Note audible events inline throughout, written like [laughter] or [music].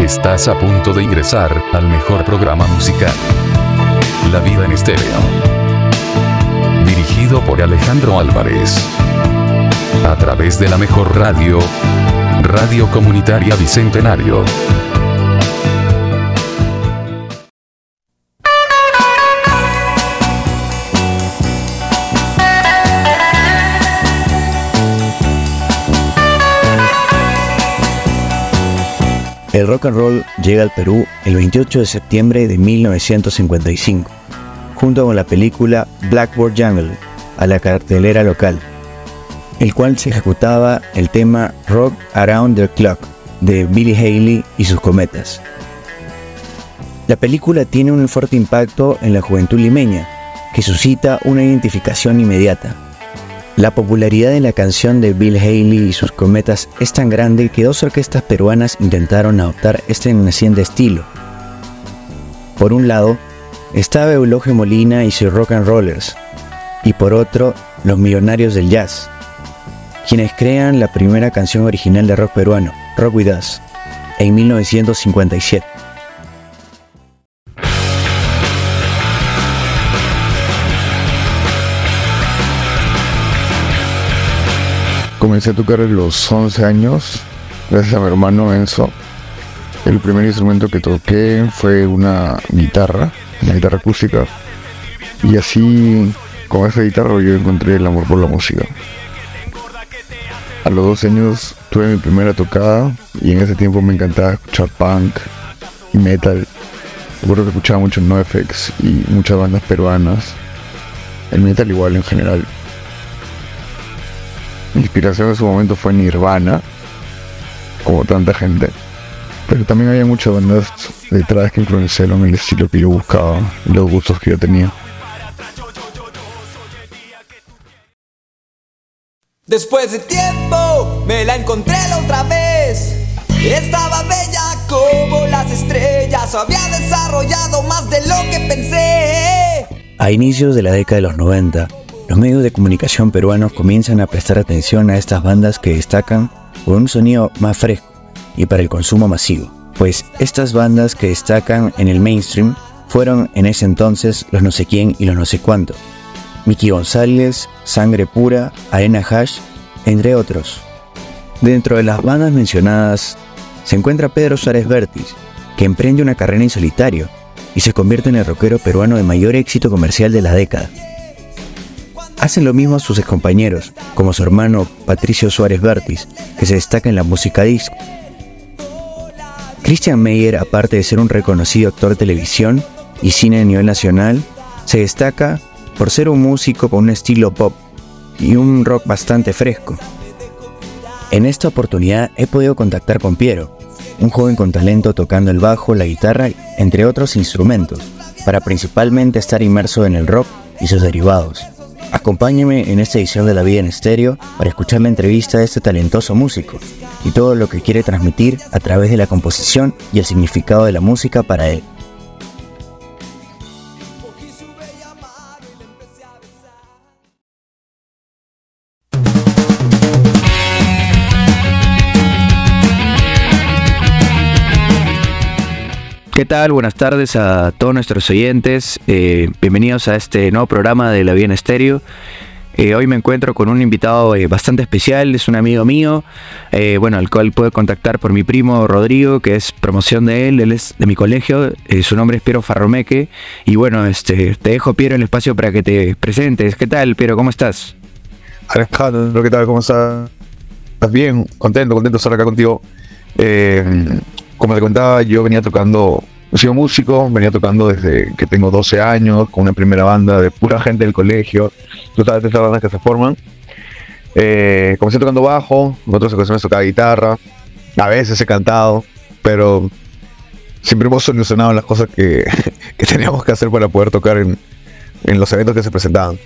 Estás a punto de ingresar al mejor programa musical. La vida en estéreo. Dirigido por Alejandro Álvarez. A través de la mejor radio. Radio Comunitaria Bicentenario. El rock and roll llega al Perú el 28 de septiembre de 1955, junto con la película Blackboard Jungle, a la cartelera local, el cual se ejecutaba el tema Rock Around the Clock de Billy Haley y sus cometas. La película tiene un fuerte impacto en la juventud limeña, que suscita una identificación inmediata. La popularidad de la canción de Bill Haley y sus cometas es tan grande que dos orquestas peruanas intentaron adoptar este naciente estilo. Por un lado, estaba Eulogio Molina y sus Rock and Rollers, y por otro, los Millonarios del Jazz, quienes crean la primera canción original de rock peruano, Rock With Us, en 1957. Comencé a tocar a los 11 años, gracias a mi hermano Enzo. El primer instrumento que toqué fue una guitarra, una guitarra acústica. Y así, con esa guitarra, yo encontré el amor por la música. A los 12 años tuve mi primera tocada y en ese tiempo me encantaba escuchar punk y metal. Recuerdo que escuchaba mucho NoFX y muchas bandas peruanas. El metal igual en general. Mi inspiración en su momento fue Nirvana, como tanta gente. Pero también había muchas bandas detrás que influenciaron el estilo que yo buscaba y los gustos que yo tenía. Después de tiempo me la encontré la otra vez. Estaba bella como las estrellas, había desarrollado más de lo que pensé. A inicios de la década de los 90, los medios de comunicación peruanos comienzan a prestar atención a estas bandas que destacan por un sonido más fresco y para el consumo masivo, pues estas bandas que destacan en el mainstream fueron en ese entonces los no sé quién y los no sé cuánto. Mickey González, Sangre Pura, Arena Hash, entre otros. Dentro de las bandas mencionadas se encuentra Pedro Suárez Vértiz, que emprende una carrera en solitario y se convierte en el rockero peruano de mayor éxito comercial de la década. Hacen lo mismo sus excompañeros, como su hermano Patricio Suárez Vértiz, que se destaca en la música disco. Christian Meyer, aparte de ser un reconocido actor de televisión y cine a nivel nacional, se destaca por ser un músico con un estilo pop y un rock bastante fresco. En esta oportunidad he podido contactar con Piero, un joven con talento tocando el bajo, la guitarra, entre otros instrumentos, para principalmente estar inmerso en el rock y sus derivados. Acompáñeme en esta edición de La Vida en Estéreo para escuchar la entrevista de este talentoso músico y todo lo que quiere transmitir a través de la composición y el significado de la música para él. ¿Qué tal? Buenas tardes a todos nuestros oyentes. Eh, bienvenidos a este nuevo programa de La Vida en Estéreo. Eh, hoy me encuentro con un invitado eh, bastante especial, es un amigo mío, bueno, al cual puedo contactar por mi primo Rodrigo, que es promoción de él, él es de mi colegio, su nombre es Piero Farromeque, y bueno, este, te dejo Piero el espacio para que te presentes. ¿Qué tal, Piero? ¿Cómo estás? Alejandro, ¿qué tal? ¿Cómo estás? ¿Estás bien? Contento, contento de estar acá contigo como te contaba, yo venía tocando, he sido músico, venía tocando desde que tengo 12 años, con una primera banda de pura gente del colegio, tú sabes esas bandas que se forman. Eh, comencé tocando bajo, en otras ocasiones tocaba guitarra, a veces he cantado, pero siempre hemos solucionado las cosas que, [laughs] que teníamos que hacer para poder tocar en, en los eventos que se presentaban.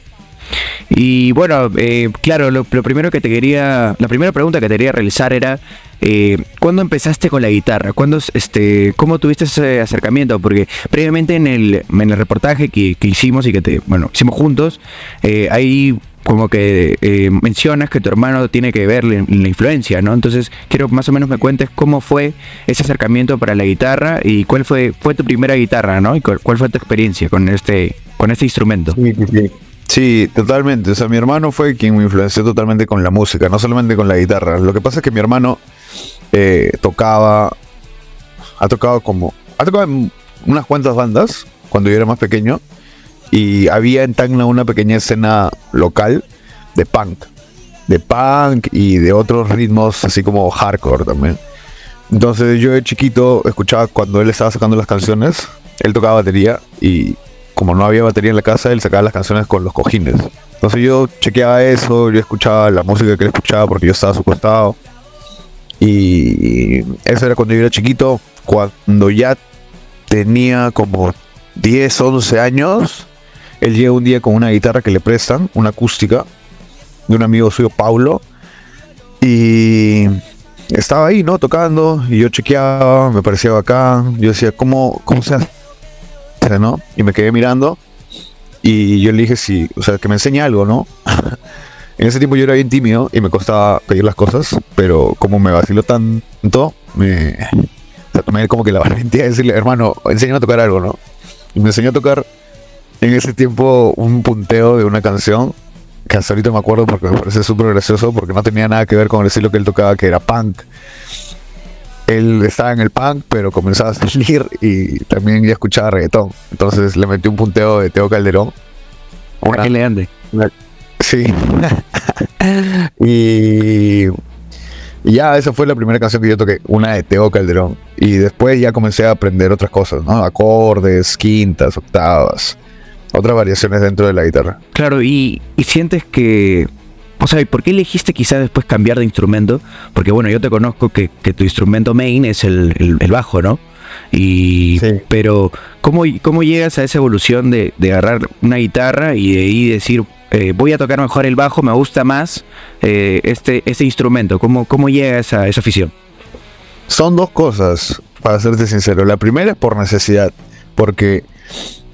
Y bueno, eh, claro, lo, primero que te quería, la primera pregunta que te quería realizar era, eh, ¿cuándo empezaste con la guitarra? ¿Cuándo, este, ¿Cómo tuviste ese acercamiento? Porque previamente en el, en el reportaje que, hicimos y que te, bueno, hicimos juntos, eh, ahí como que eh, mencionas que tu hermano tiene que ver la, influencia, ¿no? Entonces quiero que más o menos me cuentes cómo fue ese acercamiento para la guitarra y cuál fue, fue tu primera guitarra, ¿no? Y cuál, fue tu experiencia con este, con este instrumento. Sí, totalmente. O sea, mi hermano fue quien me influenció totalmente con la música, no solamente con la guitarra. Lo que pasa es que mi hermano eh, tocaba, ha tocado como, ha tocado en unas cuantas bandas cuando yo era más pequeño y había en Tacna una pequeña escena local de punk, de punk y de otros ritmos así como hardcore también. Entonces yo de chiquito escuchaba cuando él estaba sacando las canciones, él tocaba batería y como no había batería en la casa, él sacaba las canciones con los cojines. Entonces yo chequeaba eso, yo escuchaba la música que él escuchaba porque yo estaba a su costado. Y eso era cuando yo era chiquito. Cuando ya tenía como 10, 11 años, él llega un día con una guitarra que le prestan, una acústica, de un amigo suyo, Paulo. Y estaba ahí, ¿no? Tocando. Y yo chequeaba, me parecía bacán. Yo decía, ¿cómo, cómo se hace? ¿No? Y me quedé mirando y yo le dije si, o sea, que me enseñe algo, ¿no? [laughs] en ese tiempo yo era bien tímido y me costaba pedir las cosas, pero como me vaciló tanto, me tomé como que la valentía de decirle, hermano, enséñame a tocar algo, ¿no? Y me enseñó a tocar en ese tiempo un punteo de una canción que hasta ahorita me acuerdo porque me parece súper gracioso porque no tenía nada que ver con el estilo que él tocaba, que era punk él estaba en el punk, pero comenzaba a salir y también ya escuchaba reggaetón. Entonces le metí un punteo de Teo Calderón. Una, le ande. sí. [laughs] y, ya esa fue la primera canción que yo toqué, una de Teo Calderón. Y después ya comencé a aprender otras cosas, ¿no? Acordes, quintas, octavas, otras variaciones dentro de la guitarra. Claro, y sientes que o sea, ¿por qué elegiste quizá después cambiar de instrumento? Porque bueno, yo te conozco que, tu instrumento main es el, bajo, ¿no? Y, Pero, ¿cómo, ¿cómo llegas a esa evolución de, agarrar una guitarra y de ahí decir, eh, voy a tocar mejor el bajo, me gusta más eh, este, este instrumento? ¿Cómo, ¿Cómo llegas a esa afición? Son dos cosas, para serte sincero. La primera es por necesidad, porque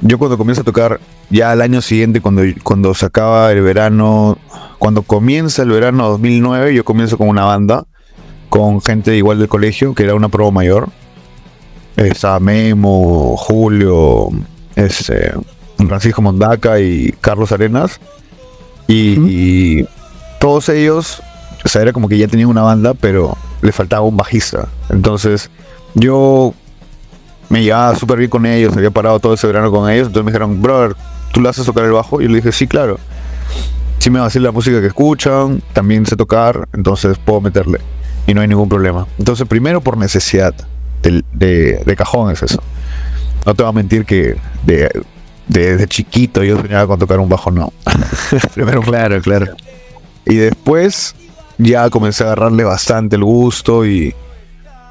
yo cuando comienzo a tocar, ya al año siguiente, cuando, cuando se acaba el verano cuando comienza el verano 2009, yo comienzo con una banda, con gente igual del colegio, que era una prueba mayor. Estaba Memo, Julio, este, Francisco Mondaca y Carlos Arenas. Y, todos ellos, o sea, era como que ya tenían una banda, pero le faltaba un bajista. Entonces, yo me llevaba súper bien con ellos, había parado todo ese verano con ellos. Entonces me dijeron, brother, ¿tú le haces tocar el bajo? Y yo le dije, sí, claro sí me va a decir la música que escuchan, también sé tocar, entonces puedo meterle y no hay ningún problema. Entonces, primero por necesidad de, de, cajón es eso. No te voy a mentir que de, de, chiquito yo soñaba con tocar un bajo, no. [laughs] primero, claro, claro. Y después ya comencé a agarrarle bastante el gusto y,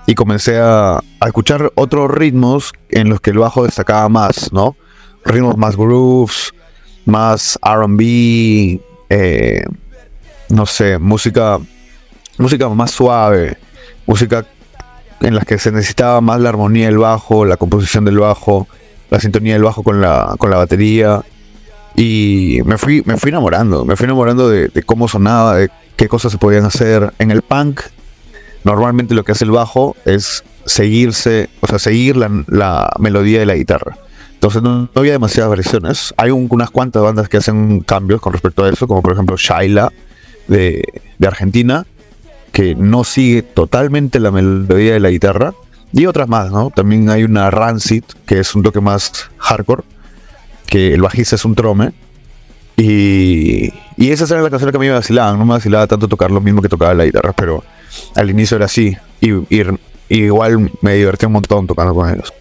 y comencé a, a, escuchar otros ritmos en los que el bajo destacaba más, ¿no? Ritmos más grooves, más RB, eh, no sé, música, música más suave, música en la que se necesitaba más la armonía del bajo, la composición del bajo, la sintonía del bajo con la, con la batería. Y me fui, me fui enamorando, me fui enamorando de, cómo sonaba, de qué cosas se podían hacer. En el punk, normalmente lo que hace el bajo es seguirse, o sea, seguir la, la melodía de la guitarra. Entonces no, había demasiadas versiones. Hay unas cuantas bandas que hacen cambios con respecto a eso, como por ejemplo Shaila de, Argentina, que no sigue totalmente la melodía de la guitarra. Y otras más, ¿no? También hay una Rancid, que es un toque más hardcore, que el bajista es un trome. Y, y esas eran las canciones que a mí me vacilaban. No me vacilaba tanto tocar lo mismo que tocaba la guitarra, pero al inicio era así. Y, igual me divertí un montón tocando con ellos.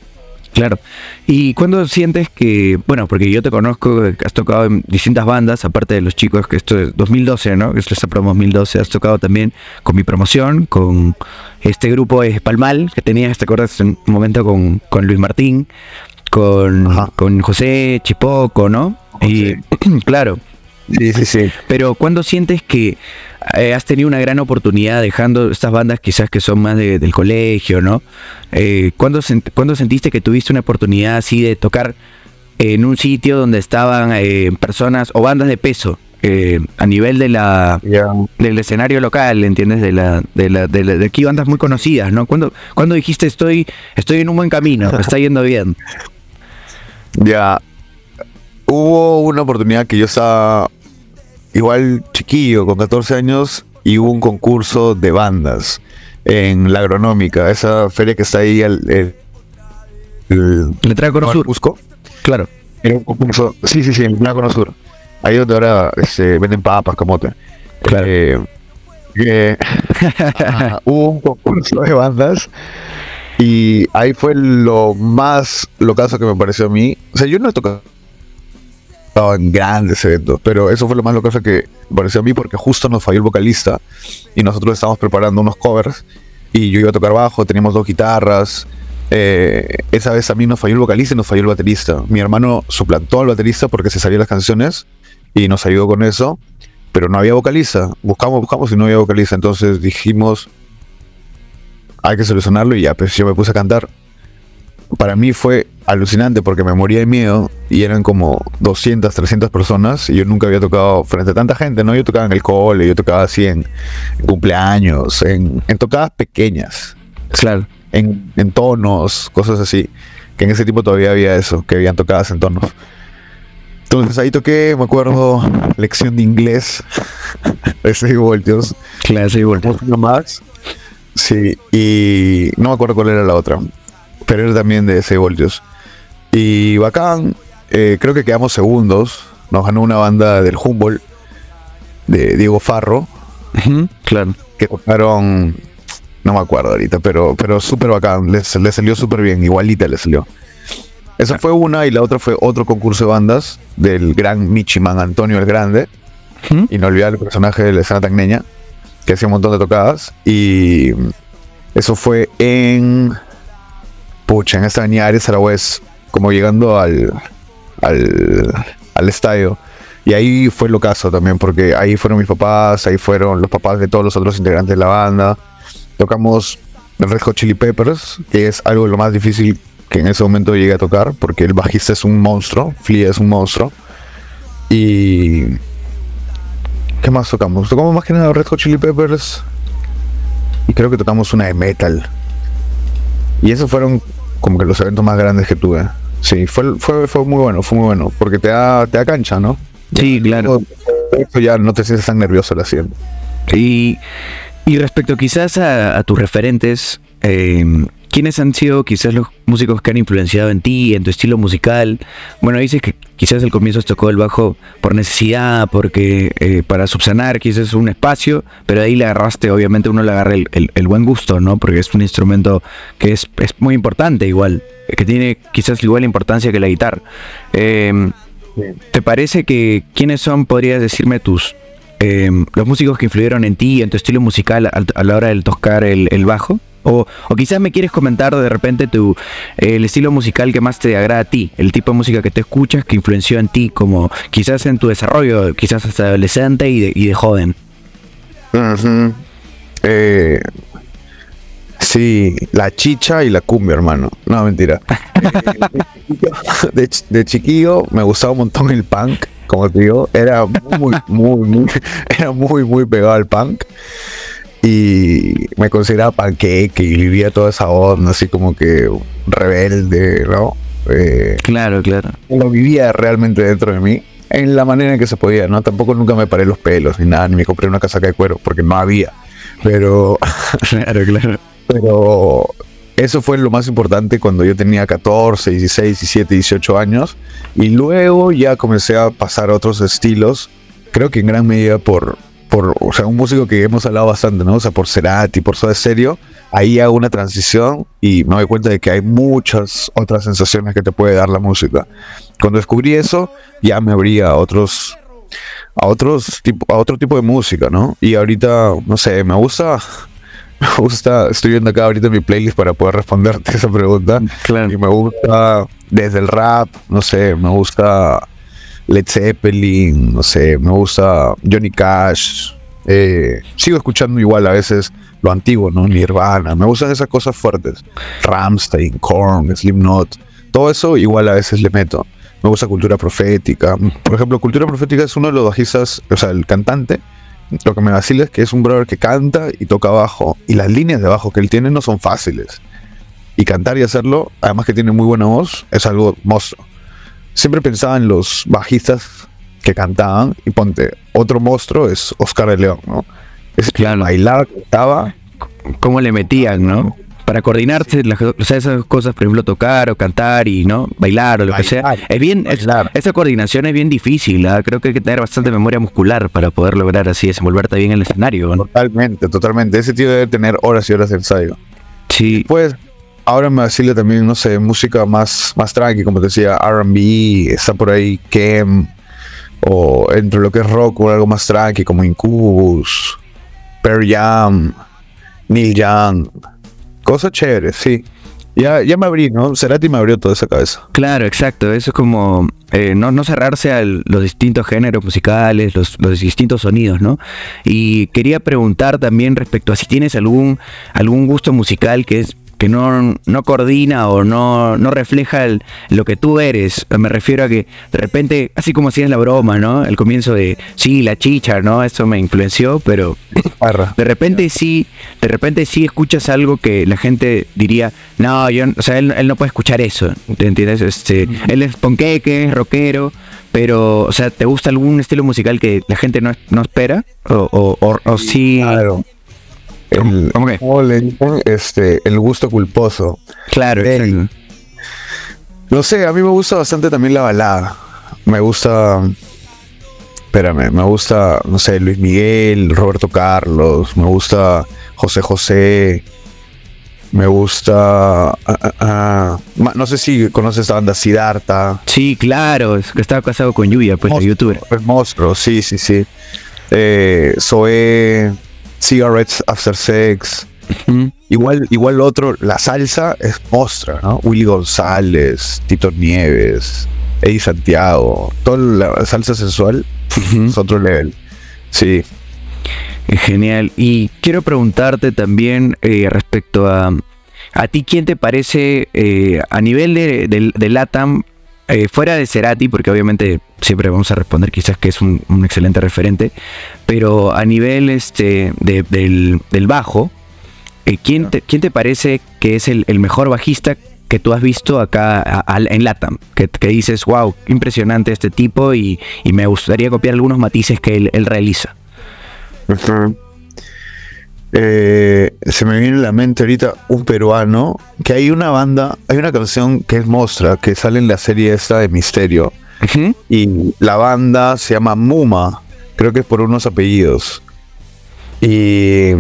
Claro. ¿Y cuándo sientes que, bueno, porque yo te conozco, has tocado en distintas bandas, aparte de los chicos, que esto es 2012, ¿no? Que esto es la promo 2012, has tocado también con mi promoción, con este grupo Espalmal, que tenías, ¿te acuerdas? En un momento con, Luis Martín, con, con José Chipoco, ¿no? Y [clears throat] claro. Sí, sí, sí. Pero ¿cuándo sientes que eh, has tenido una gran oportunidad dejando estas bandas quizás que son más de- del colegio, ¿no? Eh, ¿cuándo, sent- cuándo sentiste que tuviste una oportunidad así de tocar en un sitio donde estaban eh, personas o bandas de peso a nivel de la del escenario local, ¿entiendes? De la, de la, de la- de aquí bandas muy conocidas, ¿no? ¿Cuándo, cuándo dijiste estoy, estoy en un buen camino, me está yendo bien? [laughs] Ya. Hubo una oportunidad que yo estaba igual chiquillo, con 14 años, y hubo un concurso de bandas en la agronómica, esa feria que está ahí al el, el- Letra Cono Sur, Cusco. claro. Era un concurso, sí, sí, sí, en Cono Sur. Ahí donde ahora este, venden papas, camote. Claro. Eh, Ajá, [laughs] hubo un concurso de bandas y ahí fue lo más locazo que me pareció a mí. O sea, yo no he tocado en grandes eventos, pero eso fue lo más locazo que pareció a mí porque justo nos falló el vocalista y nosotros estábamos preparando unos covers y yo iba a tocar bajo, teníamos dos guitarras. eh, esa vez a mí nos falló el vocalista y nos falló el baterista. Mi hermano suplantó al baterista porque se sabía las canciones y nos ayudó con eso pero no había vocalista. Buscamos, buscamos y no había vocalista. Entonces dijimos, hay que solucionarlo y ya, pues yo me puse a cantar. Para mí fue alucinante porque me moría de miedo y eran como 200, 300 personas y yo nunca había tocado frente a tanta gente, ¿no? Yo tocaba en el cole, yo tocaba así en, en cumpleaños, en, en tocadas pequeñas, Claro. en, en tonos, cosas así. Que en ese tiempo todavía había eso, que habían tocadas en tonos. Entonces ahí toqué, me acuerdo, lección de inglés [laughs] de 6 voltios. Sí, bueno. Una más. Sí, y no me acuerdo cuál era la otra, pero también de 6 voltios. Y bacán, eh, creo que quedamos segundos. Nos ganó una banda del Humboldt, de Diego Farro, Ujú, Claro. que tocaron, no me acuerdo ahorita, pero, pero súper bacán, les, les salió súper bien, igualita le salió. Esa fue una y la otra fue otro concurso de bandas del gran Michiman Antonio el Grande, Ujú. inolvidable personaje de la escena tacneña, que hacía un montón de tocadas, y eso fue en, pucha, en esta avenida Arias Aragüez, como llegando al, al, al estadio. Y ahí fue lo caso también, porque ahí fueron mis papás, ahí fueron los papás de todos los otros integrantes de la banda. Tocamos Red Hot Chili Peppers, que es algo de lo más difícil que en ese momento llegué a tocar, porque el bajista es un monstruo, Flea es un monstruo. Y... ¿Qué más tocamos? Tocamos más que nada Red Hot Chili Peppers. Y creo que tocamos una de metal. Y esos fueron como que los eventos más grandes que tuve. Sí, fue, fue, fue muy bueno, fue muy bueno, porque te da, te da cancha, ¿no? Sí, claro. Eso ya no te sientes tan nervioso lo haciendo. Y, y respecto quizás a, a tus referentes, eh, ¿quiénes han sido quizás los músicos que han influenciado en ti, en tu estilo musical? Bueno, dices que quizás al comienzo tocó el bajo por necesidad, porque eh, para subsanar quizás un espacio, pero ahí le agarraste, obviamente uno le agarra el, el- el buen gusto, ¿no? Porque es un instrumento que es, es muy importante igual, que tiene quizás igual importancia que la guitarra. Eh, ¿Te parece que quiénes son, podrías decirme, tus eh, los músicos que influyeron en ti, en tu estilo musical al- a, la hora de tocar el, el bajo? O, o quizás me quieres comentar de repente tu el estilo musical que más te agrada a ti, el tipo de música que te escuchas que influenció en ti, como quizás en tu desarrollo, quizás hasta adolescente y de, y de joven. Eh, sí, la chicha y la cumbia, hermano. No, mentira. [laughs] Eh, de chiquillo me gustaba un montón el punk, como te digo. Era muy, muy, muy, [laughs] era muy, muy pegado al punk. Y me consideraba panqueque y vivía toda esa onda, así como que rebelde, ¿no? Eh, Claro, claro. lo vivía realmente dentro de mí en la manera en que se podía, ¿no? Tampoco nunca me paré los pelos ni nada, ni me compré una casaca de cuero porque no había. Pero, [laughs] Claro, claro. pero eso fue lo más importante cuando yo tenía 14, 16, 17, 18 años. Y luego ya comencé a pasar a otros estilos, creo que en gran medida por, por o sea, un músico que hemos hablado bastante, ¿no? O sea, por Cerati, por Soda Stereo. Ahí hago una transición y me doy cuenta de que hay muchas otras sensaciones que te puede dar la música. Cuando descubrí eso, ya me abría a otros a otros tipo a otro tipo de música, ¿no? Y ahorita, no sé, me gusta [laughs] me gusta, estoy viendo acá ahorita mi playlist para poder responderte [laughs] esa pregunta. Claro. Y me gusta desde el rap, no sé, me gusta Led Zeppelin, no sé, me gusta Johnny Cash. eh, sigo escuchando igual a veces lo antiguo, ¿no? Nirvana, me gustan esas cosas fuertes. Ramstein, Korn, Slipknot, todo eso igual a veces le meto. Me gusta cultura profética. Por ejemplo, cultura profética es uno de los bajistas, o sea, el cantante. Lo que me vacila es que es un brother que canta y toca bajo. Y las líneas de bajo que él tiene no son fáciles. Y cantar y hacerlo, además que tiene muy buena voz, es algo monstruo. Siempre pensaba en los bajistas que cantaban. Y ponte, otro monstruo es Oscar de León, ¿no? Que Claro. bailaba, cantaba. ¿Cómo le metían, no? Para coordinarse, las- o sea, esas cosas, por ejemplo, tocar o cantar y, ¿no? Bailar o lo que sea. Bailar, Es bien, es- bailar. esa coordinación es bien difícil, ¿ah? Creo que hay que tener bastante memoria muscular para poder lograr así desenvolverte bien en el escenario, ¿no? Totalmente, totalmente. Ese tío debe tener horas y horas de ensayo. Sí, Pues ahora me vacila también, no sé, música más, más tranqui, como te decía, RB, está por ahí Kem, o entre lo que es rock o algo más tranqui, como Incubus, Pearl Jam, Neil Young, cosas chéveres, sí. Ya, ya me abrí, ¿no? Cerati me abrió toda esa cabeza. Claro, exacto. Eso es como eh, no, no cerrarse a los distintos géneros musicales, los, los distintos sonidos, ¿no? Y quería preguntar también respecto a si tienes algún, algún gusto musical que es que no, no coordina o no, no refleja el- lo que tú eres. Me refiero a que de repente, así como hacías la broma, ¿no? El comienzo de, sí, la chicha, ¿no? Eso me influenció, pero de repente sí, de repente sí escuchas algo que la gente diría, no, yo, o sea, él, él no puede escuchar eso, ¿te entiendes? Este, él es ponqueque, es rockero, pero, o sea, ¿te gusta algún estilo musical que la gente no, no espera? O, o, o- o sí, Claro. El, ¿Cómo. Este, el gusto culposo. claro. No sé, a mí me gusta bastante también la balada. Me gusta. Espérame, me gusta, no sé, Luis Miguel, Roberto Carlos, me gusta José José, me gusta. ah, ah, ah, no sé si conoces esta banda Siddhartha. Sí, claro, es que estaba casado con Yuya, pues, la Monstruo, youtuber. Es monstruo, sí, sí, sí. Eh, Zoé, Cigarettes After Sex. Igual, igual lo otro, la salsa es mostra, ¿no? Willy González, Tito Nieves, Eddie Santiago, toda la salsa sensual es otro level. Sí, Genial. Y quiero preguntarte también eh, respecto a a ti quién te parece eh, a nivel de, de- de LATAM, eh, fuera de Cerati, porque obviamente siempre vamos a responder quizás que es un, un excelente referente, pero a nivel este de- del, del bajo, eh, ¿quién, te, quién te parece que es el, el mejor bajista que tú has visto acá a- a- en LATAM? Que, que dices, wow, impresionante este tipo y, y me gustaría copiar algunos matices que él- él realiza. Eh, se me viene a la mente ahorita un peruano que hay una banda, hay una canción que es Mostra, que sale en la serie esta de Misterio. Y la banda se llama Muma, creo que es por unos apellidos. Y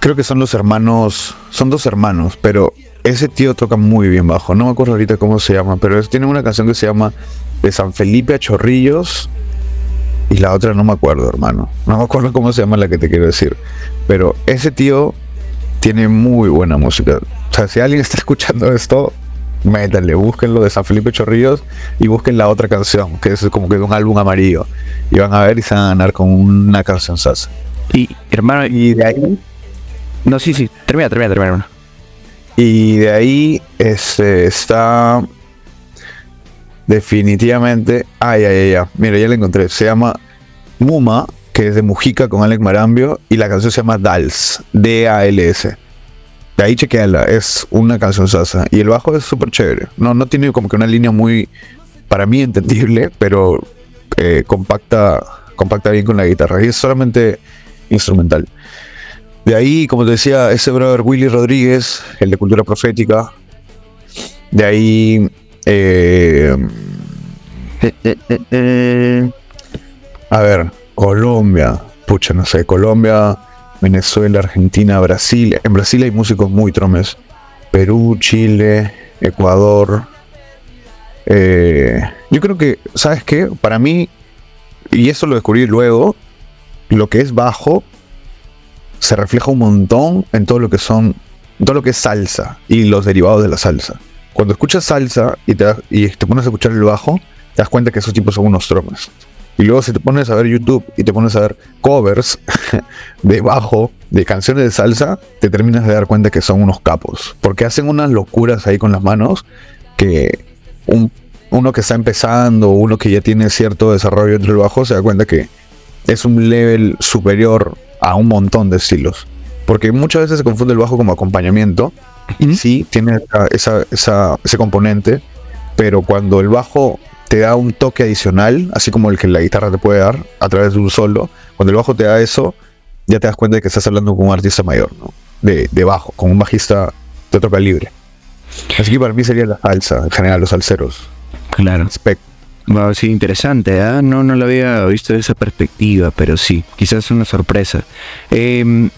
creo que son los hermanos, son dos hermanos, pero ese tío toca muy bien bajo. No me acuerdo ahorita cómo se llama, pero es- tiene una canción que se llama De San Felipe a Chorrillos y la otra no me acuerdo, hermano. No me acuerdo cómo se llama la que te quiero decir. Pero ese tío tiene muy buena música. O sea, si alguien está [laughs] escuchando esto, métanle, búsquenlo de San Felipe Chorrillos y busquen la otra canción, que es como que un álbum amarillo. Y van a ver y se van a ganar con una canción salsa. Y hermano, Y de ahí, no, sí, sí, termina, termina, termina. hermano. y de ahí este, está definitivamente. Ay, ay, ay, ya. Mira, ya la encontré. Se llama Muma, que es de Mujica con Alex Marambio, y la canción se llama Dals, D-A-L-S. De ahí chequeala, es una canción salsa. Y el bajo es súper chévere. No, no tiene como que una línea muy, para mí, entendible, pero eh, compacta, compacta bien con la guitarra. Y es solamente instrumental. De ahí, como te decía, ese brother Willy Rodríguez, el de Cultura Profética. De ahí, eh, a ver, Colombia. Pucha, no sé, Colombia, Venezuela, Argentina, Brasil. En Brasil hay músicos muy tromes. Perú, Chile, Ecuador. Eh, yo creo que, ¿sabes qué? Para mí, y eso lo descubrí luego, lo que es bajo se refleja un montón en todo lo que son, todo lo que es salsa y los derivados de la salsa. Cuando escuchas salsa y te, y te pones a escuchar el bajo, te das cuenta que esos tipos son unos tromes. Y luego si te pones a ver YouTube y te pones a ver covers [laughs] de bajo, de canciones de salsa, te terminas de dar cuenta que son unos capos. Porque hacen unas locuras ahí con las manos que uno que está empezando, uno que ya tiene cierto desarrollo entre el bajo, se da cuenta que es un level superior a un montón de estilos. Porque muchas veces se confunde el bajo como acompañamiento. Y sí, tiene ese componente. Pero cuando el bajo te da un toque adicional, así como el que la guitarra te puede dar a través de un solo, cuando el bajo te da eso, ya te das cuenta de que estás hablando con un artista mayor, ¿no? De, de bajo, con un bajista de otro calibre. Así que para mí sería la salsa, en general, los salseros. Claro. sí, interesante, ¿eh? no, no lo había visto de esa perspectiva, pero sí, quizás es una sorpresa. Eh,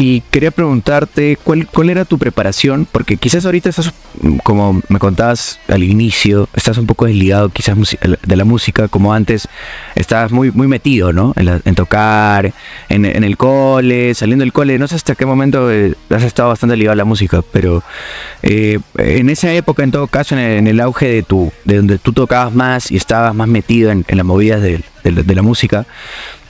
y quería preguntarte cuál, cuál era tu preparación, porque quizás ahorita estás, como me contabas al inicio, estás un poco desligado quizás de la música, como antes estabas muy, muy metido, ¿no? En, tocar, en, el cole, saliendo del cole, no sé hasta qué momento eh, has estado bastante ligado a la música, pero eh, en esa época, en todo caso, en el, auge de tu, de donde tú tocabas más y estabas más metido en, las movidas de, de la música,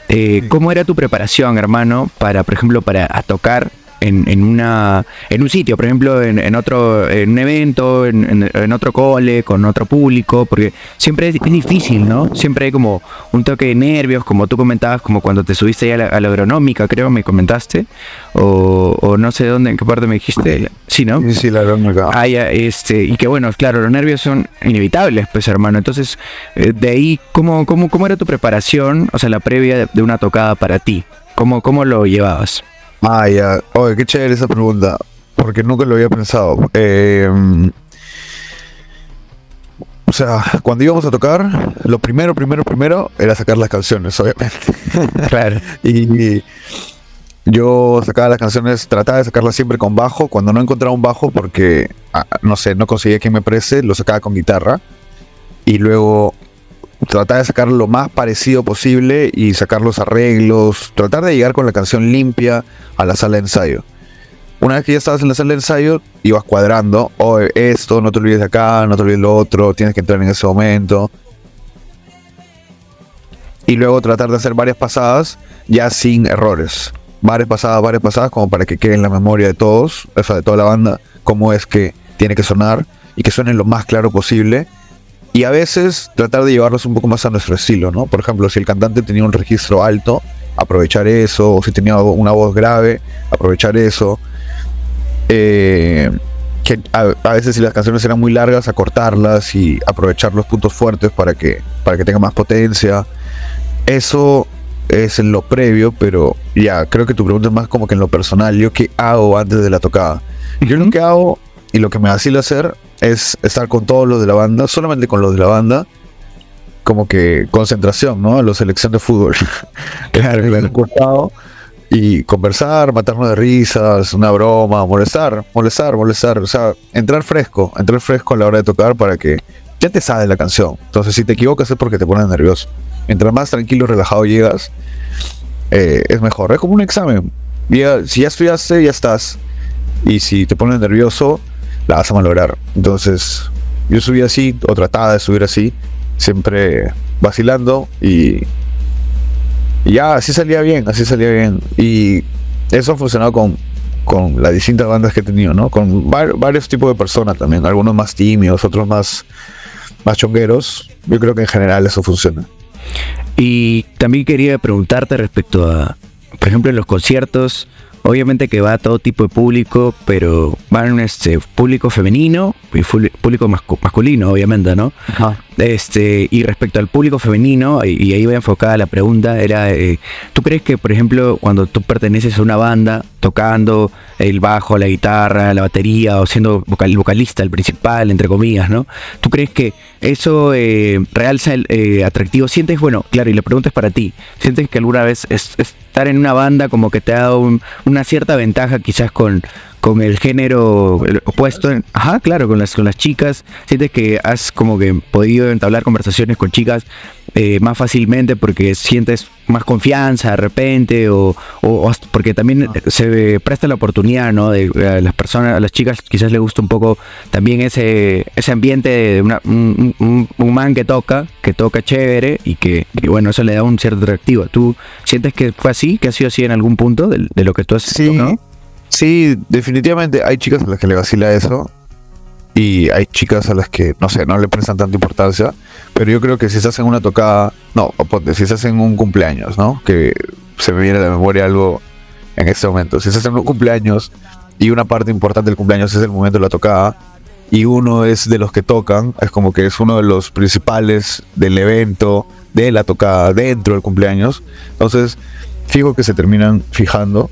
eh, ¿Cómo era tu preparación, hermano, para, por ejemplo, para tocar en, en, una, en un sitio, por ejemplo, en, en otro, en un evento, en, en, otro cole, con otro público, porque siempre es, difícil, ¿no? Siempre hay como un toque de nervios, como tú comentabas, como cuando te subiste a la, a la agronómica, creo, me comentaste, o, o, no sé dónde, en qué parte me dijiste, sí, ¿no? Sí, sí, la agronómica. Ah, ya, este, y que bueno, claro, los nervios son inevitables, pues, hermano, entonces, eh, de ahí, ¿cómo, cómo, ¿cómo era tu preparación, o sea, la previa de, de una tocada para ti? ¿Cómo, cómo lo llevabas? Ah, ya. Oye, qué chévere esa pregunta. Porque nunca lo había pensado. Em, o sea, cuando íbamos a tocar, lo primero, primero, primero era sacar las canciones, obviamente. [laughs] Claro. y yo sacaba las canciones, trataba de sacarlas siempre con bajo. Cuando no encontraba un bajo, porque, ah, no sé, no conseguía que me preste, lo sacaba con guitarra. Y luego tratar de sacar lo más parecido posible y sacar los arreglos, tratar de llegar con la canción limpia a la sala de ensayo. Una vez que ya estabas en la sala de ensayo, ibas cuadrando, oh, esto, no te olvides de acá, no te olvides lo otro, tienes que entrar en ese momento. Y luego tratar de hacer varias pasadas ya sin errores. Varias pasadas, varias pasadas, como para que quede en la memoria de todos, o sea, de toda la banda, cómo es que tiene que sonar y que suene lo más claro posible y a veces tratar de llevarlos un poco más a nuestro estilo, ¿no? Por ejemplo, si el cantante tenía un registro alto, aprovechar eso, o si tenía una voz grave, aprovechar eso. Eh, que a, veces si las canciones eran muy largas, acortarlas y aprovechar los puntos fuertes para que, para que tenga más potencia. Eso es en lo previo, pero ya, creo que tu pregunta es más como que en lo personal. ¿Yo qué hago antes de la tocada? Yo lo que hago y lo que me vacila hacer es estar con todos los de la banda, solamente con los de la banda, como que concentración, ¿no? Los selección de fútbol. [laughs] claro, y conversar, matarnos de risas, una broma, molestar, molestar, molestar, o sea, entrar fresco, entrar fresco a la hora de tocar para que ya te sabes la canción. Entonces, si te equivocas es porque te pones nervioso. Mientras más tranquilo, relajado llegas, eh, es mejor. Es como un examen. si ya estudiaste, ya estás. Y si te pones nervioso, la vas a malograr. Entonces, yo subí así, o trataba de subir así, siempre vacilando y, ya, así salía bien, así salía bien. Y eso ha funcionado con, con las distintas bandas que he tenido, ¿no? Con varios tipos de personas también, algunos más tímidos, otros más, más chongueros. Yo creo que en general eso funciona. Y también quería preguntarte respecto a, por ejemplo, en los conciertos, Obviamente que va a todo tipo de público, pero va en este público femenino y público masculino, obviamente, ¿no? Este, y respecto al público femenino, y, ahí voy enfocada la pregunta, era, eh, ¿tú crees que, por ejemplo, cuando tú perteneces a una banda, tocando el bajo, la guitarra, la batería, o siendo vocal, vocalista, el principal, entre comillas, ¿no? ¿Tú crees que eso eh, realza el eh, atractivo? ¿Sientes, bueno, claro, y la pregunta es para ti, ¿sientes que alguna vez es, estar en una banda como que te ha dado una cierta ventaja quizás con, con el género opuesto. Ajá, claro, con las, con las chicas. Sientes que has como que podido entablar conversaciones con chicas eh, más fácilmente porque sientes más confianza de repente o, porque también se presta la oportunidad, ¿no? De a las personas, a las chicas quizás les gusta un poco también ese, ese ambiente de un, man que toca, que toca chévere y que, bueno, eso le da un cierto atractivo. ¿Tú sientes que fue así, que ha sido así en algún punto de, lo que tú has sí, Sí, definitivamente hay chicas a las que le vacila eso y hay chicas a las que, no sé, no le prestan tanta importancia, pero yo creo que si se hacen una tocada, no, si se hacen un cumpleaños, ¿no? Que se me viene a la memoria algo en este momento, si se hacen un cumpleaños y una parte importante del cumpleaños es el momento de la tocada y uno es de los que tocan, es como que es uno de los principales del evento, de la tocada, dentro del cumpleaños, entonces fijo que se terminan fijando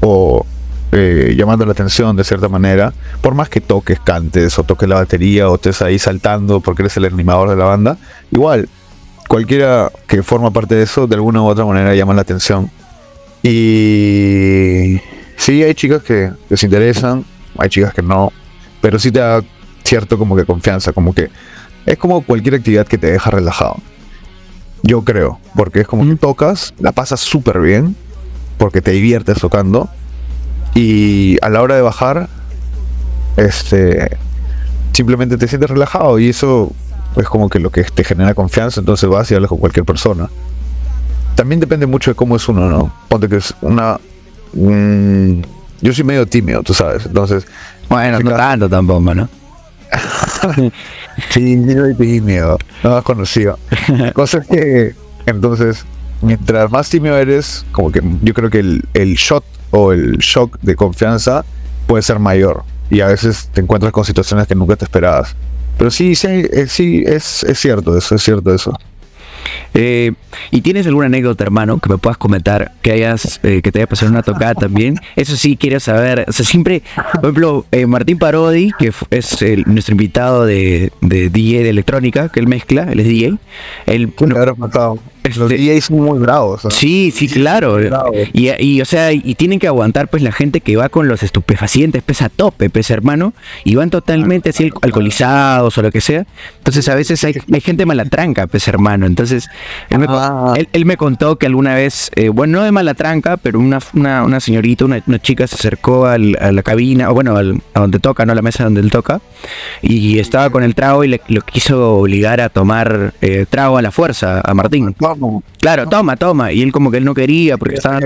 o eh, llamando la atención de cierta manera, por más que toques, cantes o toques la batería o estés ahí saltando porque eres el animador de la banda, igual, cualquiera que forma parte de eso de alguna u otra manera llama la atención. Y sí, hay chicas que, se interesan, hay chicas que no, pero sí te da cierto como que confianza, como que es como cualquier actividad que te deja relajado. Yo creo, porque es como que tocas, la pasas súper bien, porque te diviertes tocando, y a la hora de bajar, este, simplemente te sientes relajado y eso es como que lo que te genera confianza, entonces vas y hablas con cualquier persona. También depende mucho de cómo es uno, ¿no? Ponte que es una... yo soy medio tímido, tú sabes, entonces... Bueno, no tanto tampoco, ¿no? [laughs] sí, soy tímido, no has conocido. [laughs] Cosas que, entonces, mientras más tímido eres, como que yo creo que el, el shot o el shock de confianza puede ser mayor y a veces te encuentras con situaciones que nunca te esperabas. Pero sí, sí, eh, sí es, es cierto eso, es cierto eso. Eh, ¿Y tienes alguna anécdota, hermano, que me puedas comentar que hayas eh, que te haya pasado una tocada también? Eso sí, quiero saber. O sea, siempre, por ejemplo, Martín Parodi, que es nuestro invitado de, de, DJ de electrónica, que él mezcla, él es DJ. Él, matado los este, DJs son muy bravos. Sí, sí, claro. Y, o sea, y tienen que aguantar pues la gente que va con los estupefacientes, pesa a tope, pesa hermano, y van totalmente así alcoholizados o lo que sea. Entonces a veces hay, hay gente malatranca, pesa hermano. Entonces él me, ah. él, me, contó que alguna vez, eh, bueno, no de malatranca, pero una, una, señorita, una, chica se acercó a la cabina, o bueno, a donde toca, ¿no? A la mesa donde él toca, y estaba con el trago y le, lo quiso obligar a tomar eh, trago a la fuerza a Martín. Claro, toma, toma. Y él como que él no quería porque estaba...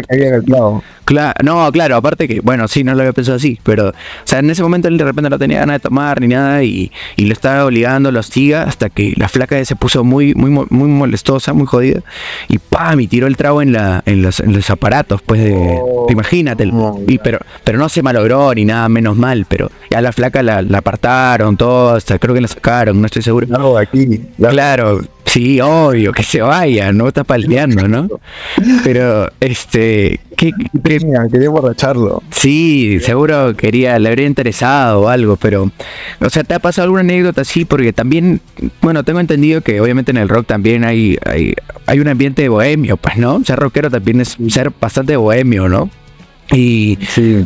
Claro, no, claro, aparte que, bueno, sí, no lo había pensado así, pero, o sea, en ese momento él de repente no tenía ganas de tomar ni nada y, y lo estaba obligando, lo hostiga, hasta que la flaca se puso muy, muy, muy molestosa, muy jodida, y ¡pam! y tiró el trago en, la, en, los, en los aparatos, pues de, oh, imagínate, y, pero, pero no se malogró ni nada, menos mal, pero ya la flaca la, apartaron, todo, hasta creo que la sacaron, no estoy seguro. No, aquí. Claro, Sí, obvio, que se vaya, no está paldeando, ¿no? Pero, este, ¿qué, quería, quería borracharlo. Sí, seguro quería, le habría interesado o algo, pero, o sea, ¿te ha pasado alguna anécdota así? Porque también, bueno, tengo entendido que obviamente en el rock también hay, hay, hay un ambiente de bohemio, pues, ¿no? Ser rockero también es ser bastante bohemio, ¿no? Y,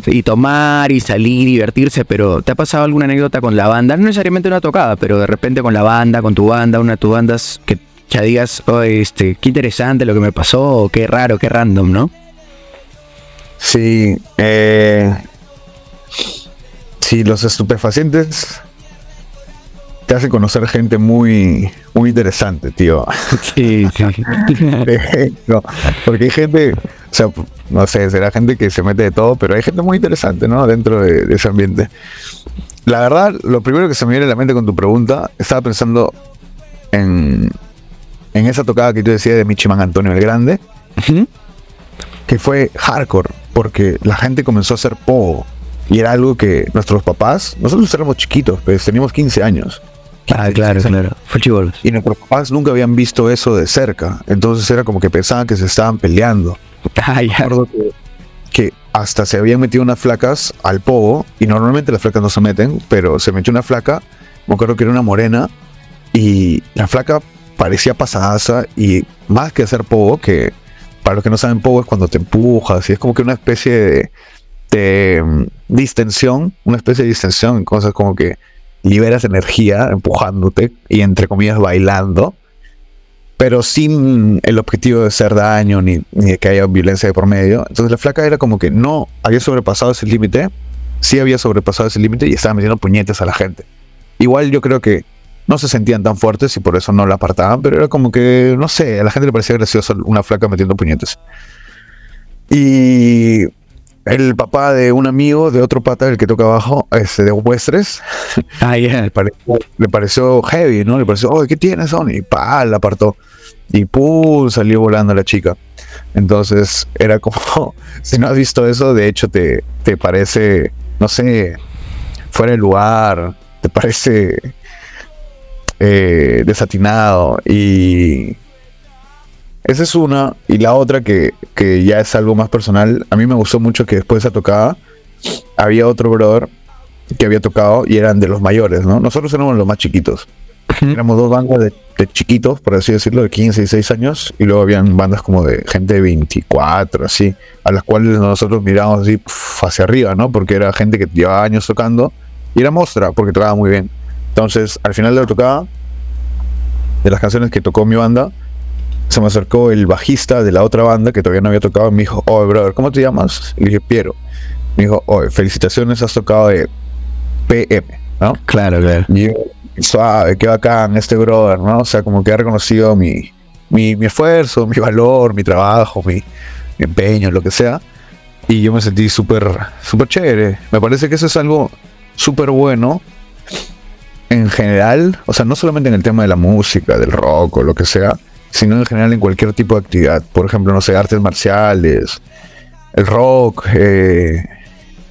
y, tomar y salir, divertirse, pero ¿te ha pasado alguna anécdota con la banda? No necesariamente una tocada, pero de repente con la banda, con tu banda, una de tus bandas que ya digas, oh, este, qué interesante lo que me pasó, o qué raro, qué random, ¿no? Sí, eh, sí, los estupefacientes te hacen conocer gente muy, muy interesante, tío. Sí, sí. [laughs] porque hay gente, o sea, no sé, será gente que se mete de todo, pero hay gente muy interesante, ¿no? Dentro de, ese ambiente. La verdad, lo primero que se me viene a la mente con tu pregunta, estaba pensando en, en esa tocada que yo decía de Michiman Antonio el Grande, que fue hardcore, porque la gente comenzó a hacer pogo. Y era algo que nuestros papás, nosotros éramos chiquitos, pues teníamos 15 años. Ah, claro, claro. Fue Y nuestros papás nunca habían visto eso de cerca. Entonces era como que pensaban que se estaban peleando. [laughs] Ah, que, hasta se habían metido unas flacas al pogo, y normalmente las flacas no se meten, pero se metió una flaca, me acuerdo que era una morena, y la flaca parecía pasadaza, y más que hacer pogo, que para los que no saben pogo es cuando te empujas, y es como que una especie de, distensión, una especie de distensión, cosas como que liberas energía empujándote y entre comillas bailando, pero sin el objetivo de hacer daño ni, de que haya violencia de por medio. Entonces la flaca era como que no había sobrepasado ese límite, sí había sobrepasado ese límite y estaba metiendo puñetes a la gente. Igual yo creo que no se sentían tan fuertes y por eso no la apartaban, pero era como que, no sé, a la gente le parecía gracioso una flaca metiendo puñetes. Y el papá de un amigo, de otro pata, el que toca abajo, este, de Westres, [laughs] ah, le, pareció, heavy, ¿no? Le pareció, oye, ¿qué tienes, Sony? Y pa, la apartó. Y pum, salió volando la chica. Entonces era como, [laughs] si no has visto eso, de hecho te, te parece, no sé, fuera de lugar, te parece eh, desatinado y esa es una. Y la otra que, que, ya es algo más personal. A mí me gustó mucho que después de esa tocada había otro brother que había tocado y eran de los mayores, ¿no? Nosotros éramos los más chiquitos. Éramos dos bandas de, chiquitos, por así decirlo, de 15 y 16 años. Y luego habían bandas como de gente de 24, así, a las cuales nosotros mirábamos así hacia arriba, ¿no? Porque era gente que llevaba años tocando. Y era mostra, porque tocaba muy bien. Entonces, al final de la tocada, de las canciones que tocó mi banda, se me acercó el bajista de la otra banda que todavía no había tocado y me dijo, oye, brother, ¿cómo te llamas? Y le dije, Piero. Me dijo, oye, felicitaciones, has tocado de PM, ¿no? Claro, claro. Y yo, suave, qué bacán este brother, ¿no? O sea, como que ha reconocido mi, mi, esfuerzo, mi valor, mi trabajo, mi, empeño, lo que sea. Y yo me sentí súper, súper chévere. Me parece que eso es algo súper bueno en general, o sea, no solamente en el tema de la música, del rock o lo que sea, sino en general en cualquier tipo de actividad. Por ejemplo, no sé, artes marciales, el rock, eh,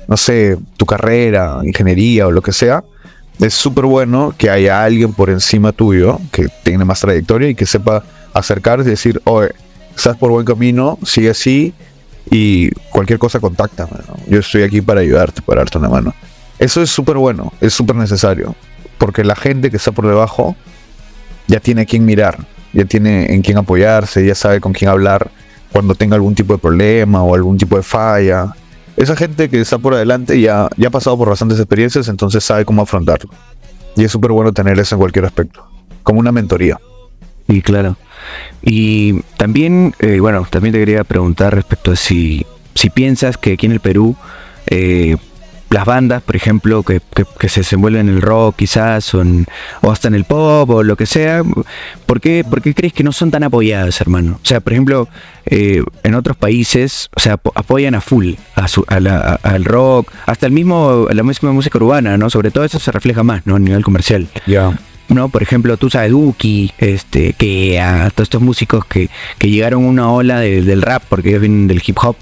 no sé, tu carrera, ingeniería o lo que sea. Es súper bueno que haya alguien por encima tuyo que tiene más trayectoria y que sepa acercarse y decir, oye, estás por buen camino, sigue así y cualquier cosa contacta. Yo estoy aquí para ayudarte, para darte una mano. Eso es súper bueno, es súper necesario, porque la gente que está por debajo ya tiene a quien mirar ya tiene en quién apoyarse, ya sabe con quién hablar cuando tenga algún tipo de problema o algún tipo de falla. Esa gente que está por adelante ya, ya ha pasado por bastantes experiencias, entonces sabe cómo afrontarlo. Y es súper bueno tener eso en cualquier aspecto, como una mentoría. Y claro. Y también, eh, bueno, también te quería preguntar respecto a si, si piensas que aquí en el Perú eh, las bandas, por ejemplo, que, se desenvuelven en el rock quizás, o, hasta en el pop o lo que sea, ¿por qué, crees que no son tan apoyadas, hermano? O sea, por ejemplo, eh, en otros países, o sea, apoyan a full al rock, hasta el mismo, la misma música urbana, ¿no? Sobre todo eso se refleja más, ¿no? A nivel comercial. Ya. ¿no? Por ejemplo, tú sabes, Duki, este, que a todos estos músicos que, que llegaron a una ola del rap, porque ellos vienen del hip hop,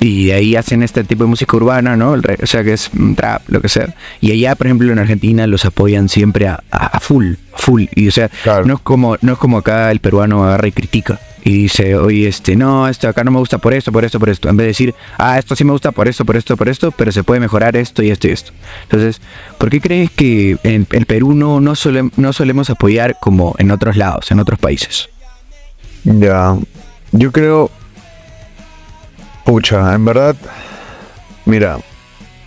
y ahí hacen este tipo de música urbana, ¿no? o sea, que es trap, lo que sea. Y allá, por ejemplo, en Argentina los apoyan siempre a, a full, full. Y o sea, no es como no es como acá el peruano agarra y critica y dice, oye, este, no, esto acá no me gusta por esto, por esto, por esto. En vez de decir, ah, esto sí me gusta por esto, por esto, por esto, pero se puede mejorar esto y esto y esto. Entonces, ¿por qué crees que en el Perú no, no, no solemos apoyar como en otros lados, en otros países? Ya, yo creo Pucha, en verdad, mira,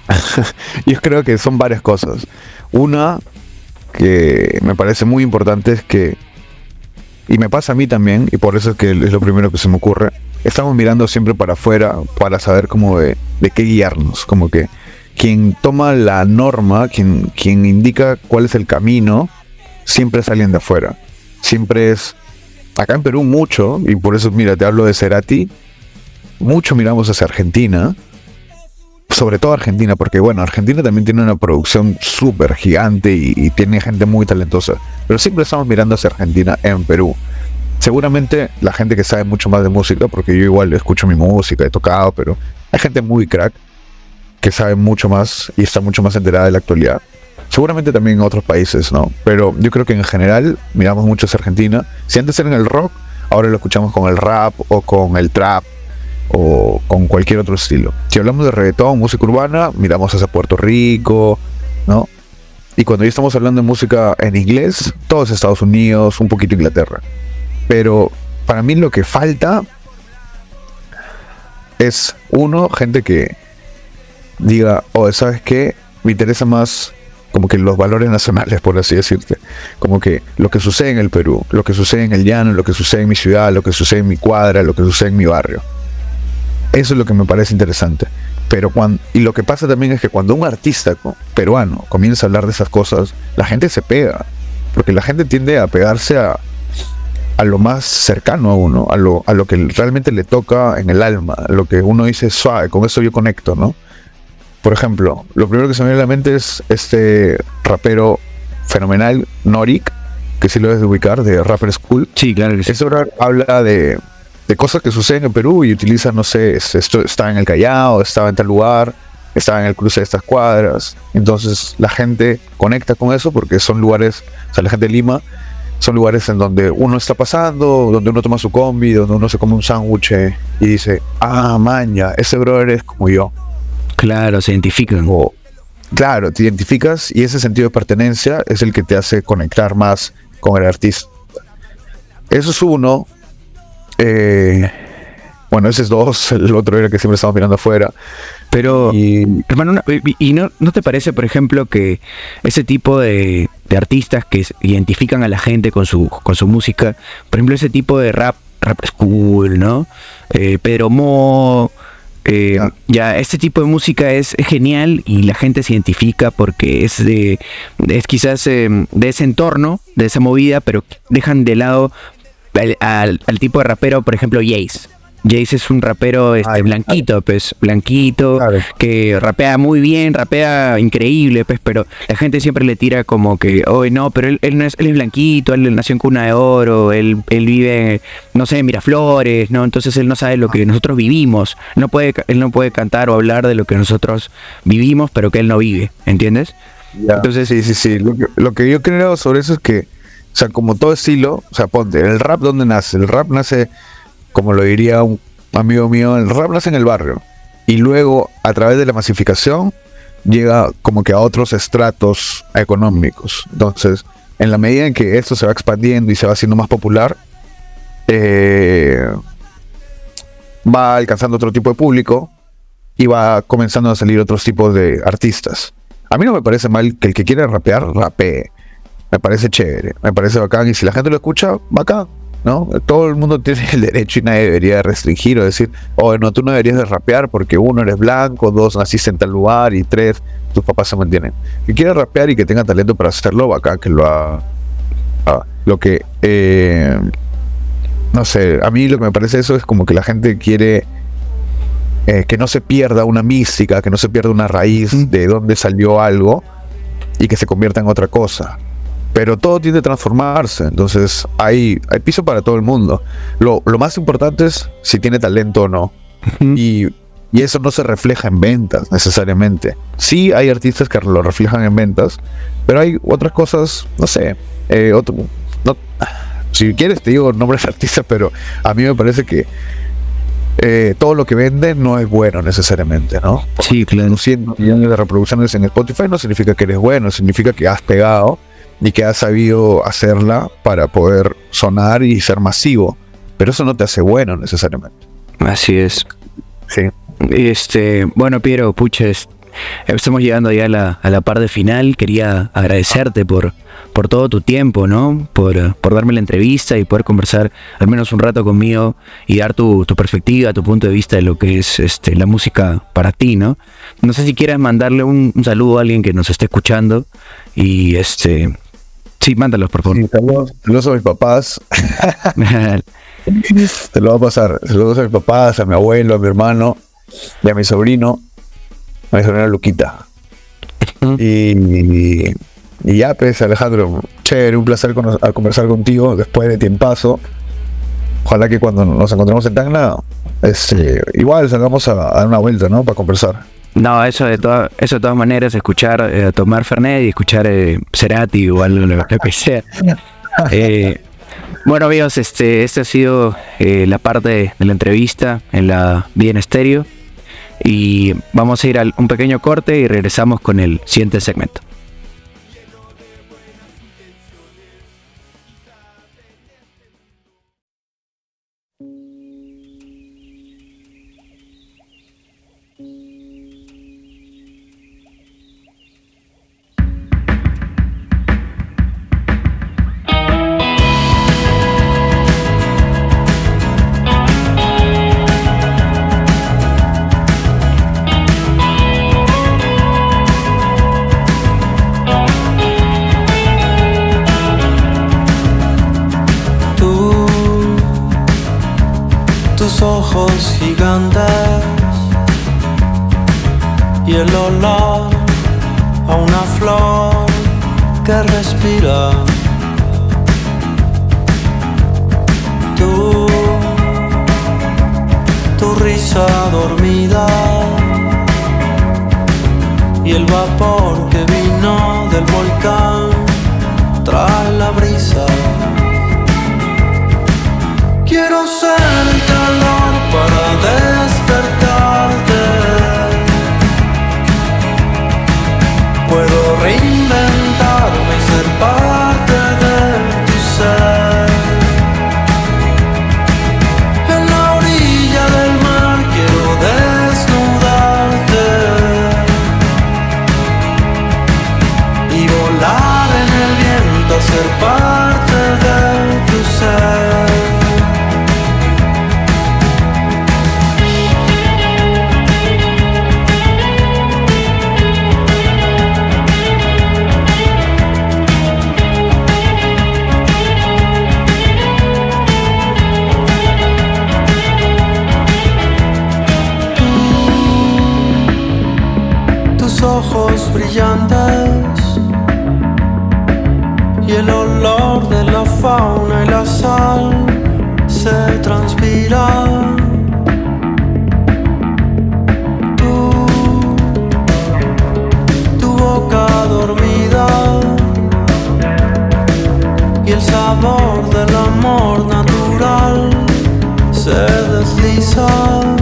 [laughs] yo creo que son varias cosas. Una que me parece muy importante es que, y me pasa a mí también, y por eso es que es lo primero que se me ocurre, estamos mirando siempre para afuera para saber cómo de, qué guiarnos, como que quien toma la norma, quien, quien indica cuál es el camino, siempre es alguien de afuera. Siempre es, acá en Perú mucho, y por eso mira, te hablo de Cerati, mucho miramos hacia Argentina, sobre todo Argentina, porque bueno, Argentina también tiene una producción súper gigante y, tiene gente muy talentosa, pero siempre estamos mirando hacia Argentina en Perú. Seguramente la gente que sabe mucho más de música, porque yo igual escucho mi música, he tocado, pero hay gente muy crack que sabe mucho más y está mucho más enterada de la actualidad. Seguramente también en otros países, ¿no? Pero yo creo que en general miramos mucho hacia Argentina. Si antes era en el rock, ahora lo escuchamos con el rap o con el trap o con cualquier otro estilo. Si hablamos de reggaetón, música urbana, miramos hacia Puerto Rico, ¿no? Y cuando ya estamos hablando de música en inglés, todos Estados Unidos, un poquito Inglaterra. Pero para mí lo que falta es, uno, gente que diga, oh, ¿sabes qué? Me interesa más como que los valores nacionales, por así decirte. Como que lo que sucede en el Perú, lo que sucede en el llano, lo que sucede en mi ciudad, lo que sucede en mi cuadra, lo que sucede en mi barrio. Eso es lo que me parece interesante. Pero cuando, y lo que pasa también es que cuando un artista peruano comienza a hablar de esas cosas, la gente se pega. Porque la gente tiende a pegarse a, a lo más cercano a uno, a lo, a lo que realmente le toca en el alma, a lo que uno dice suave, con eso yo conecto, ¿no? Por ejemplo, lo primero que se me viene a la mente es este rapero fenomenal, Norik, que sí lo debes de ubicar, de Rapper School. Sí, claro que sí. Habla de, de, cosas que suceden en Perú y utiliza, no sé, esto está en el Callao, estaba en tal lugar, estaba en el cruce de estas cuadras. Entonces la gente conecta con eso porque son lugares, o sea, la gente de Lima son lugares en donde uno está pasando, donde uno toma su combi, donde uno se come un sándwich y dice, ah, maña, ese brother es como yo. Claro, se identifican. claro, te identificas y ese sentido de pertenencia es el que te hace conectar más con el artista. Eso es uno. Eh, bueno, ese es dos. [laughs] El otro era que siempre estamos mirando afuera. Pero, hermano, ¿y no, no, te parece, por ejemplo, que ese tipo de, de, artistas que identifican a la gente con su, con su música, por ejemplo, ese tipo de rap, rap school, ¿no? Eh, Pedro Mo, eh, ya, este tipo de música es, genial y la gente se identifica porque es de, es quizás eh, de ese entorno, de esa movida, pero dejan de lado al, al tipo de rapero, por ejemplo, Jace. Jace es un rapero este, blanquito, pues, blanquito, que rapea muy bien, rapea increíble, pues, pero la gente siempre le tira como que, oye, no, pero él, no es, él es blanquito, él nació en cuna de oro, él, él vive, no sé, en Miraflores, ¿no? Entonces él no sabe lo que nosotros vivimos, no puede, él no puede cantar o hablar de lo que nosotros vivimos, pero que él no vive, ¿entiendes? Entonces, sí, sí, sí, lo que, lo que yo creo sobre eso es que, o sea, como todo estilo, o sea, ponte, el rap, ¿dónde nace? El rap nace como lo diría un amigo mío, el rap nace en el barrio. Y luego, a través de la masificación, llega como que a otros estratos económicos. Entonces, en la medida en que esto se va expandiendo y se va haciendo más popular, eh, va alcanzando otro tipo de público y va comenzando a salir otros tipos de artistas. A mí no me parece mal que el que quiera rapear, rapee. Me parece chévere, me parece bacán. Y si la gente lo escucha, bacán. ¿no? Todo el mundo [laughs] tiene el derecho y nadie debería restringir o decir, oh, no, tú no deberías de rapear porque uno eres blanco, dos naciste en tal lugar y tres, tus papás se mantienen. Que quiera rapear y que tenga talento para hacerlo, acá que lo haga. lo que, eh, no sé, a mí lo que me parece eso es como que la gente quiere eh, que no se pierda una mística, que no se pierda una raíz de dónde salió algo y que se convierta en otra cosa pero todo tiene que transformarse, entonces hay, hay piso para todo el mundo. Lo, más importante es si tiene talento o no. y, eso no se refleja en ventas necesariamente. Sí hay artistas que lo reflejan en ventas, pero hay otras cosas, no sé, eh, otro, no, si quieres te digo nombres de [laughs] artistas, pero a mí me parece que eh, todo lo que vende no es bueno necesariamente, ¿no? sí, claro. 100 millones de reproducciones en Spotify no significa que eres bueno, significa que has pegado y que has sabido hacerla para poder sonar y ser masivo. Pero eso no te hace bueno necesariamente. Así es. Sí. Este, bueno, Piero, puches, estamos llegando ya a la, a la parte final. Quería agradecerte por, por todo tu tiempo, ¿no? Por, por, darme la entrevista y poder conversar al menos un rato conmigo y dar tu, tu, perspectiva, tu punto de vista de lo que es este, la música para ti, ¿no? No sé si quieras mandarle un, un saludo a alguien que nos esté escuchando y este Sí, mándalos, por favor. saludos, a mis papás. [laughs] Te lo va a pasar. Saludos a mis papás, a mi abuelo, a mi hermano y a mi sobrino, a mi sobrina Luquita. y, ya, pues, Alejandro, chévere, un placer conversar contigo después de tiempazo. Ojalá que cuando nos encontremos en Tacna, este, igual salgamos a, a dar una vuelta, ¿no? Para conversar. No, eso de, todas eso de todas maneras, escuchar, eh, tomar Fernet y escuchar eh, Cerati o algo, lo que sea. [laughs] Eh, bueno, amigos, este, esta ha sido eh, la parte de la entrevista en la Bien Estéreo. Y vamos a ir a un pequeño corte y regresamos con el siguiente segmento. Y el olor a una flor que respira. Tú, tu risa dormida y el vapor que vino del volcán trae la brisa. Quiero ser el calor para despertarte. Puedo reinventarme y y el sabor del amor natural se desliza.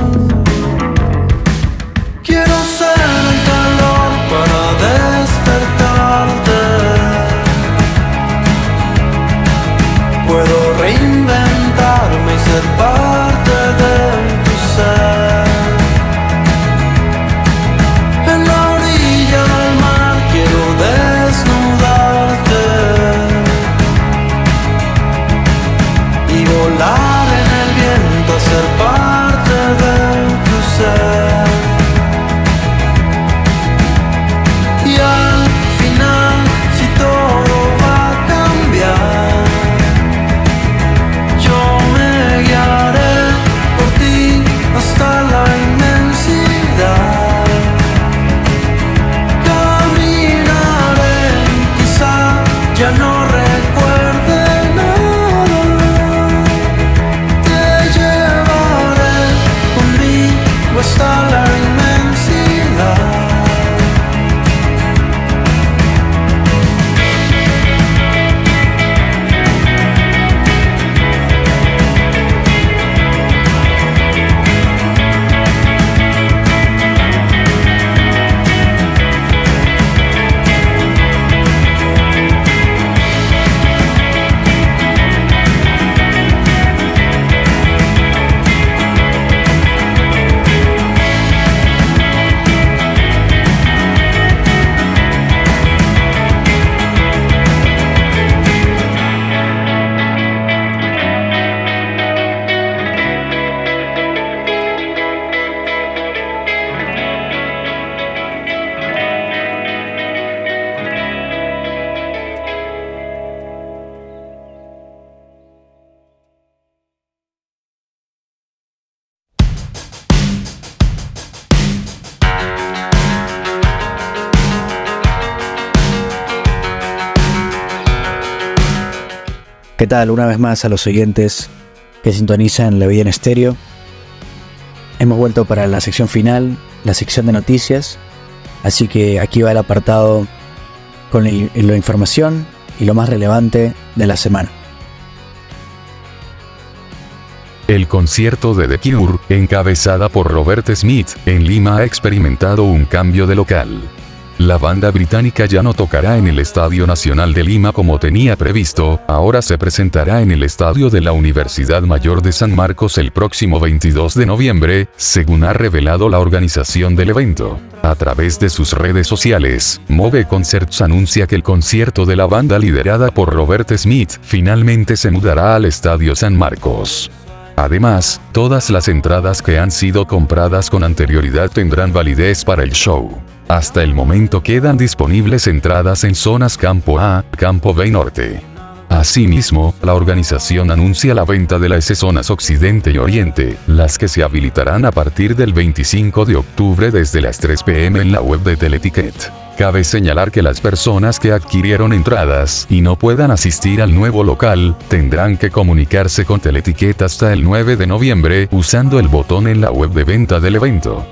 Una vez más a los oyentes que sintonizan La Vida en Estéreo. Hemos vuelto para la sección final, la sección de noticias. Así que aquí va el apartado con la información y lo más relevante de la semana. El concierto de The Cure, encabezada por Robert Smith, en Lima ha experimentado un cambio de local. La banda británica ya no tocará en el Estadio Nacional de Lima como tenía previsto, ahora se presentará en el Estadio de la Universidad Mayor de San Marcos el próximo 22 de noviembre, según ha revelado la organización del evento. A través de sus redes sociales, Move Concerts anuncia que el concierto de la banda liderada por Robert Smith finalmente se mudará al Estadio San Marcos. Además, todas las entradas que han sido compradas con anterioridad tendrán validez para el show. Hasta el momento quedan disponibles entradas en zonas Campo A, Campo B y Norte. Asimismo, la organización anuncia la venta de las zonas Occidente y Oriente, las que se habilitarán a partir del 25 de octubre desde las 3 pm en la web de Teleticket. Cabe señalar que las personas que adquirieron entradas y no puedan asistir al nuevo local, tendrán que comunicarse con Teleticket hasta el 9 de noviembre usando el botón en la web de venta del evento.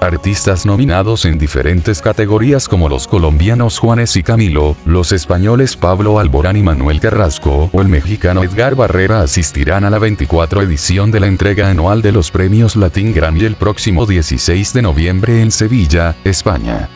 Artistas nominados en diferentes categorías como los colombianos Juanes y Camilo, los españoles Pablo Alborán y Manuel Carrasco o el mexicano Edgar Barrera asistirán a la 24 edición de la entrega anual de los premios Latin Grammy el próximo 16 de noviembre en Sevilla, España.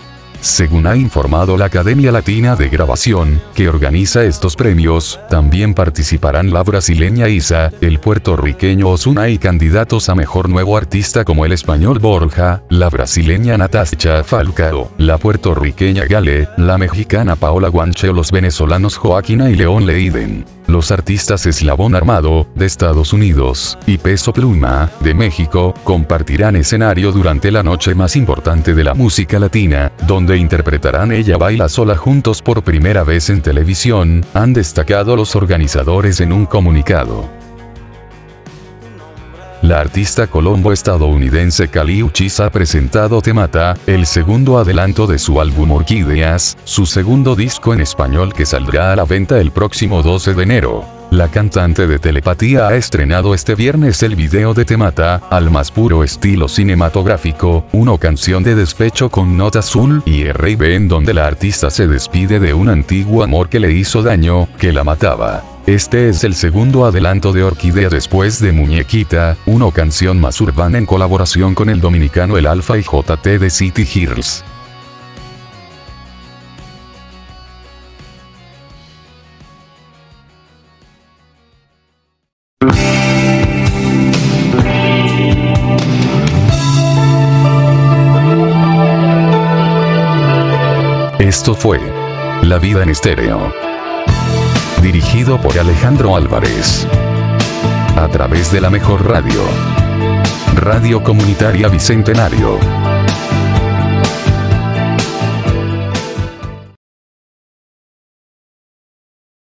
Según ha informado la Academia Latina de Grabación, que organiza estos premios, también participarán la brasileña Isa, el puertorriqueño Osuna y candidatos a mejor nuevo artista como el español Borja, la brasileña Natasha Falcao, la puertorriqueña Gale, la mexicana Paola Guanche o los venezolanos Joaquina y León Leiden. Los artistas Eslabón Armado, de Estados Unidos, y Peso Pluma, de México, compartirán escenario durante la noche más importante de la música latina, donde interpretarán Ella Baila Sola juntos por primera vez en televisión, han destacado los organizadores en un comunicado. La artista colombo-estadounidense Kali Uchis ha presentado Temata, el segundo adelanto de su álbum Orquídeas, su segundo disco en español que saldrá a la venta el próximo 12 de enero. La cantante de Telepatía ha estrenado este viernes el video de Temata, al más puro estilo cinematográfico, una canción de despecho con nota azul y R&B en donde la artista se despide de un antiguo amor que le hizo daño, que la mataba. Este es el segundo adelanto de Orquídea después de Muñequita, una canción más urbana en colaboración con el dominicano El Alfa y JT de City Hills. Esto fue La vida en estéreo dirigido por Alejandro Álvarez. A través de la mejor radio. Radio Comunitaria Bicentenario.